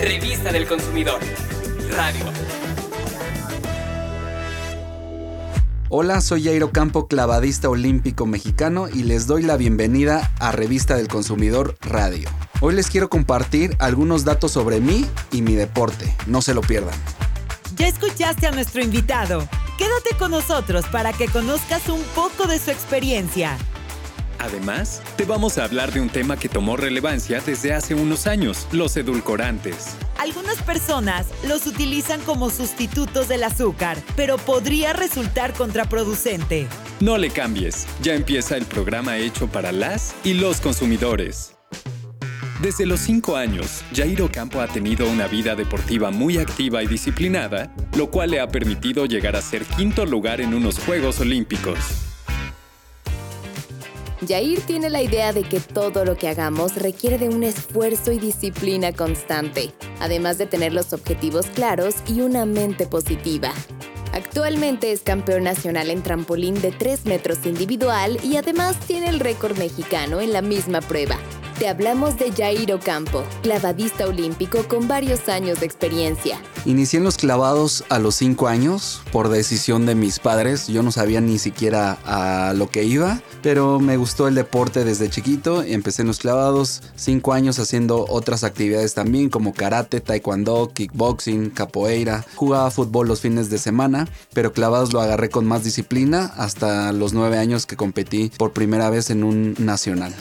Revista del Consumidor. Radio. Hola, soy Jairo Campo, clavadista olímpico mexicano y les doy la bienvenida a Revista del Consumidor Radio. Hoy les quiero compartir algunos datos sobre mí y mi deporte. No se lo pierdan. Ya escuchaste a nuestro invitado. Quédate con nosotros para que conozcas un poco de su experiencia. Además, te vamos a hablar de un tema que tomó relevancia desde hace unos años, los edulcorantes. Algunas personas los utilizan como sustitutos del azúcar, pero podría resultar contraproducente. No le cambies, ya empieza el programa hecho para las y los consumidores. Desde los 5 años, Jairo Campo ha tenido una vida deportiva muy activa y disciplinada, lo cual le ha permitido llegar a ser quinto lugar en unos Juegos Olímpicos. Jair tiene la idea de que todo lo que hagamos requiere de un esfuerzo y disciplina constante, además de tener los objetivos claros y una mente positiva. Actualmente es campeón nacional en trampolín de 3 metros individual y además tiene el récord mexicano en la misma prueba, te hablamos de Jairo Campo, clavadista olímpico con varios años de experiencia. Inicié los clavados a los 5 años por decisión de mis padres. Yo no sabía ni siquiera a lo que iba, pero me gustó el deporte desde chiquito. Empecé en los clavados, 5 años haciendo otras actividades también como karate, taekwondo, kickboxing, capoeira. Jugaba fútbol los fines de semana, pero clavados lo agarré con más disciplina hasta los 9 años que competí por primera vez en un nacional.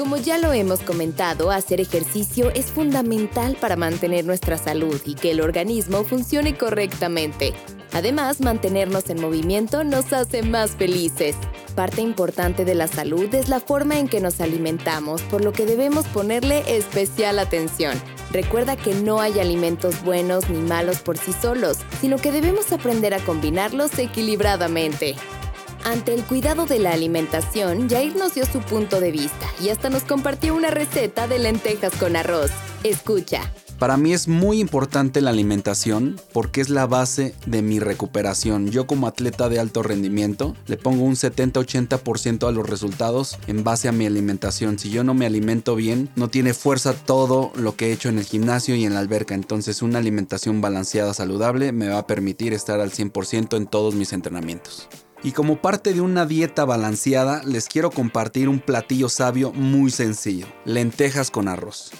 Como ya lo hemos comentado, hacer ejercicio es fundamental para mantener nuestra salud y que el organismo funcione correctamente. Además, mantenernos en movimiento nos hace más felices. Parte importante de la salud es la forma en que nos alimentamos, por lo que debemos ponerle especial atención. Recuerda que no hay alimentos buenos ni malos por sí solos, sino que debemos aprender a combinarlos equilibradamente. Ante el cuidado de la alimentación, Jair nos dio su punto de vista y hasta nos compartió una receta de lentejas con arroz. Escucha. Para mí es muy importante la alimentación porque es la base de mi recuperación. Yo como atleta de alto rendimiento le pongo un 70-80% a los resultados en base a mi alimentación. Si yo no me alimento bien, no tiene fuerza todo lo que he hecho en el gimnasio y en la alberca. Entonces una alimentación balanceada, saludable, me va a permitir estar al 100% en todos mis entrenamientos. Y como parte de una dieta balanceada, les quiero compartir un platillo sabio muy sencillo, lentejas con arroz.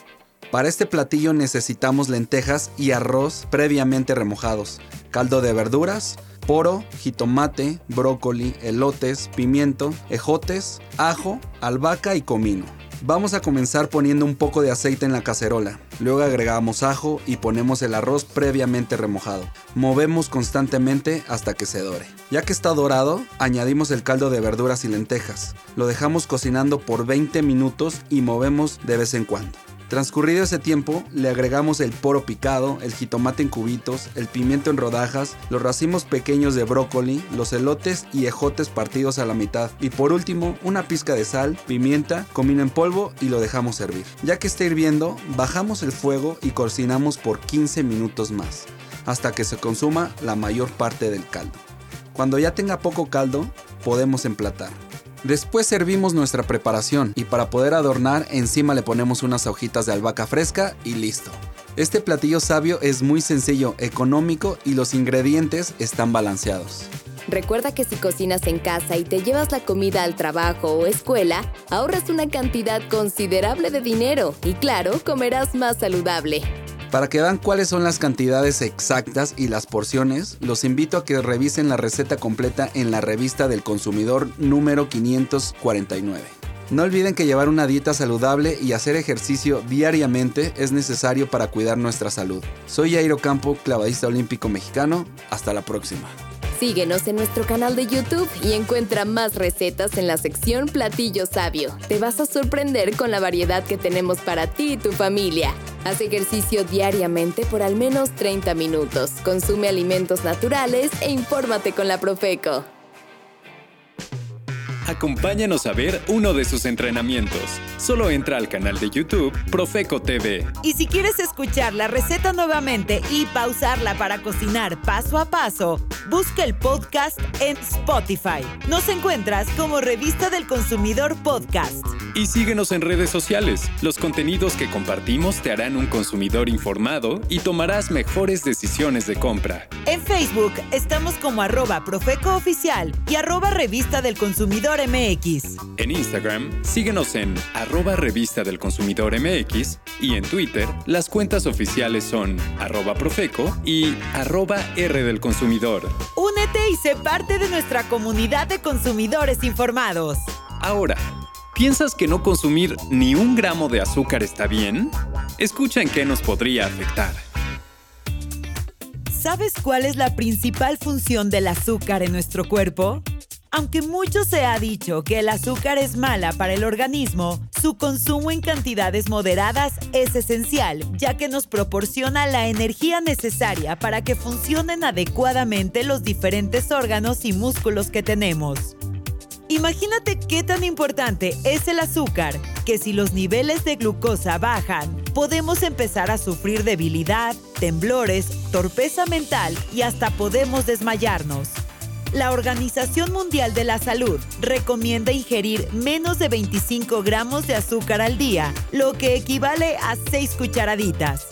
Para este platillo necesitamos lentejas y arroz previamente remojados, caldo de verduras, poro, jitomate, brócoli, elotes, pimiento, ejotes, ajo, albahaca y comino. Vamos a comenzar poniendo un poco de aceite en la cacerola. Luego agregamos ajo y ponemos el arroz previamente remojado. Movemos constantemente hasta que se dore. Ya que está dorado, añadimos el caldo de verduras y lentejas. Lo dejamos cocinando por 20 minutos y movemos de vez en cuando. Transcurrido ese tiempo, le agregamos el poro picado, el jitomate en cubitos, el pimiento en rodajas, los racimos pequeños de brócoli, los elotes y ejotes partidos a la mitad. Y por último, una pizca de sal, pimienta, comino en polvo y lo dejamos servir. Ya que está hirviendo, bajamos el fuego y cocinamos por 15 minutos más, hasta que se consuma la mayor parte del caldo. Cuando ya tenga poco caldo, podemos emplatar. Después servimos nuestra preparación y para poder adornar encima le ponemos unas hojitas de albahaca fresca y listo. Este platillo sabio es muy sencillo, económico y los ingredientes están balanceados. Recuerda que si cocinas en casa y te llevas la comida al trabajo o escuela, ahorras una cantidad considerable de dinero y claro, comerás más saludable. Para que vean cuáles son las cantidades exactas y las porciones, los invito a que revisen la receta completa en la revista del consumidor número 549. No olviden que llevar una dieta saludable y hacer ejercicio diariamente es necesario para cuidar nuestra salud. Soy Jairo Campo, clavadista olímpico mexicano. Hasta la próxima. Síguenos en nuestro canal de YouTube y encuentra más recetas en la sección Platillo Sabio. Te vas a sorprender con la variedad que tenemos para ti y tu familia. Haz ejercicio diariamente por al menos 30 minutos. Consume alimentos naturales e infórmate con la Profeco. Acompáñanos a ver uno de sus entrenamientos. Solo entra al canal de YouTube Profeco TV. Y si quieres escuchar la receta nuevamente y pausarla para cocinar paso a paso, busca el podcast en Spotify. Nos encuentras como Revista del Consumidor Podcast. Y síguenos en redes sociales. Los contenidos que compartimos te harán un consumidor informado y tomarás mejores decisiones de compra. En Facebook estamos como arroba Profeco Oficial y arroba Revista del Consumidor MX. En Instagram, síguenos en arroba Revista del Consumidor MX y en Twitter, las cuentas oficiales son arroba Profeco y arroba R del Consumidor. Únete y sé parte de nuestra comunidad de consumidores informados. Ahora, ¿piensas que no consumir ni un gramo de azúcar está bien? Escucha en qué nos podría afectar. ¿Sabes cuál es la principal función del azúcar en nuestro cuerpo? Aunque mucho se ha dicho que el azúcar es mala para el organismo, su consumo en cantidades moderadas es esencial, ya que nos proporciona la energía necesaria para que funcionen adecuadamente los diferentes órganos y músculos que tenemos. Imagínate qué tan importante es el azúcar, que si los niveles de glucosa bajan, podemos empezar a sufrir debilidad, temblores, torpeza mental y hasta podemos desmayarnos. La Organización Mundial de la Salud recomienda ingerir menos de 25 gramos de azúcar al día, lo que equivale a 6 cucharaditas.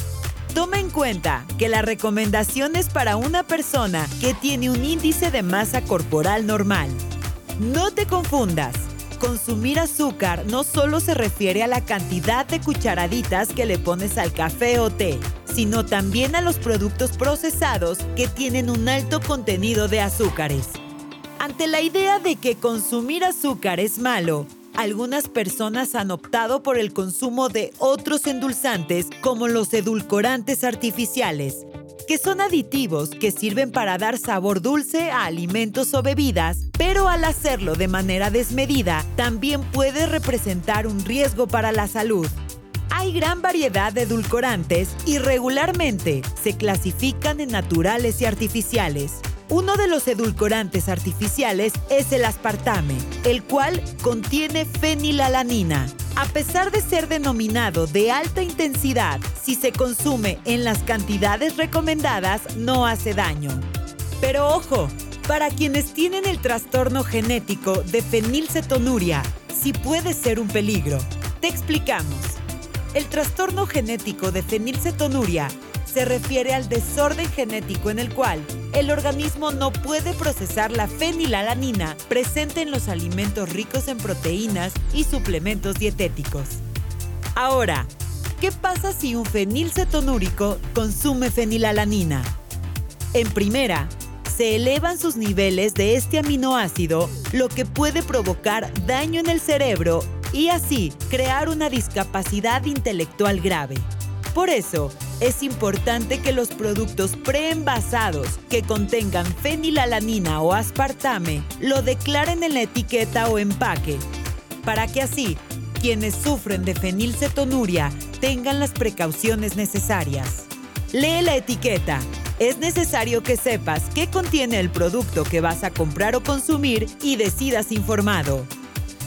Toma en cuenta que la recomendación es para una persona que tiene un índice de masa corporal normal. No te confundas. Consumir azúcar no solo se refiere a la cantidad de cucharaditas que le pones al café o té, sino también a los productos procesados que tienen un alto contenido de azúcares. Ante la idea de que consumir azúcar es malo, algunas personas han optado por el consumo de otros endulzantes como los edulcorantes artificiales, que son aditivos que sirven para dar sabor dulce a alimentos o bebidas, pero al hacerlo de manera desmedida también puede representar un riesgo para la salud. Hay gran variedad de edulcorantes y regularmente se clasifican en naturales y artificiales. Uno de los edulcorantes artificiales es el aspartame, el cual contiene fenilalanina. A pesar de ser denominado de alta intensidad, si se consume en las cantidades recomendadas no hace daño. Pero ojo, para quienes tienen el trastorno genético de fenilcetonuria, sí puede ser un peligro. Te explicamos. El trastorno genético de fenilcetonuria se refiere al desorden genético en el cual el organismo no puede procesar la fenilalanina presente en los alimentos ricos en proteínas y suplementos dietéticos. Ahora, ¿qué pasa si un fenilcetonúrico consume fenilalanina? En primera, se elevan sus niveles de este aminoácido, lo que puede provocar daño en el cerebro y así crear una discapacidad intelectual grave. Por eso, es importante que los productos preenvasados que contengan fenilalanina o aspartame lo declaren en la etiqueta o empaque, para que así quienes sufren de fenilcetonuria tengan las precauciones necesarias. Lee la etiqueta. Es necesario que sepas qué contiene el producto que vas a comprar o consumir y decidas informado.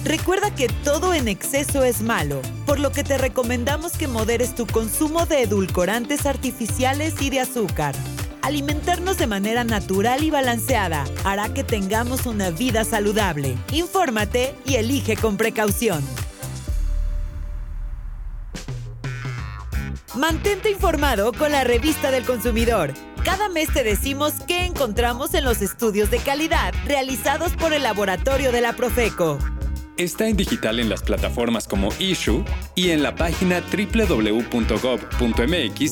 Recuerda que todo en exceso es malo, por lo que te recomendamos que moderes tu consumo de edulcorantes artificiales y de azúcar. Alimentarnos de manera natural y balanceada hará que tengamos una vida saludable. Infórmate y elige con precaución. Mantente informado con la revista del consumidor. Cada mes te decimos qué encontramos en los estudios de calidad realizados por el laboratorio de la Profeco. Está en digital en las plataformas como Issue y en la página www.gov.mx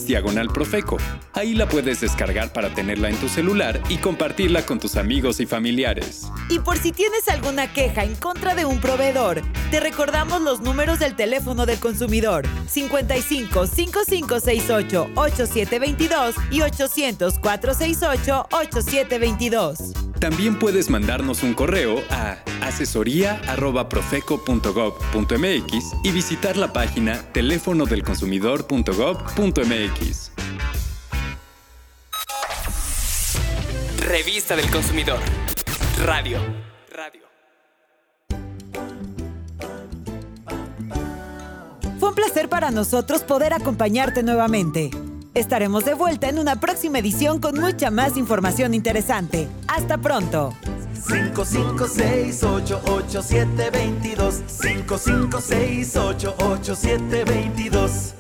diagonal Profeco. Ahí la puedes descargar para tenerla en tu celular y compartirla con tus amigos y familiares. Y por si tienes alguna queja en contra de un proveedor, te recordamos los números del teléfono del consumidor 55 5568 8722 y 800 468 8722. También puedes mandarnos un correo a asesoría@profeco.gov.mx y visitar la página teléfonodelconsumidor.gov.mx. Revista del Consumidor. Radio. Radio. Fue un placer para nosotros poder acompañarte nuevamente. Estaremos de vuelta en una próxima edición con mucha más información interesante. Hasta pronto. 556-887-22. 556-887-22.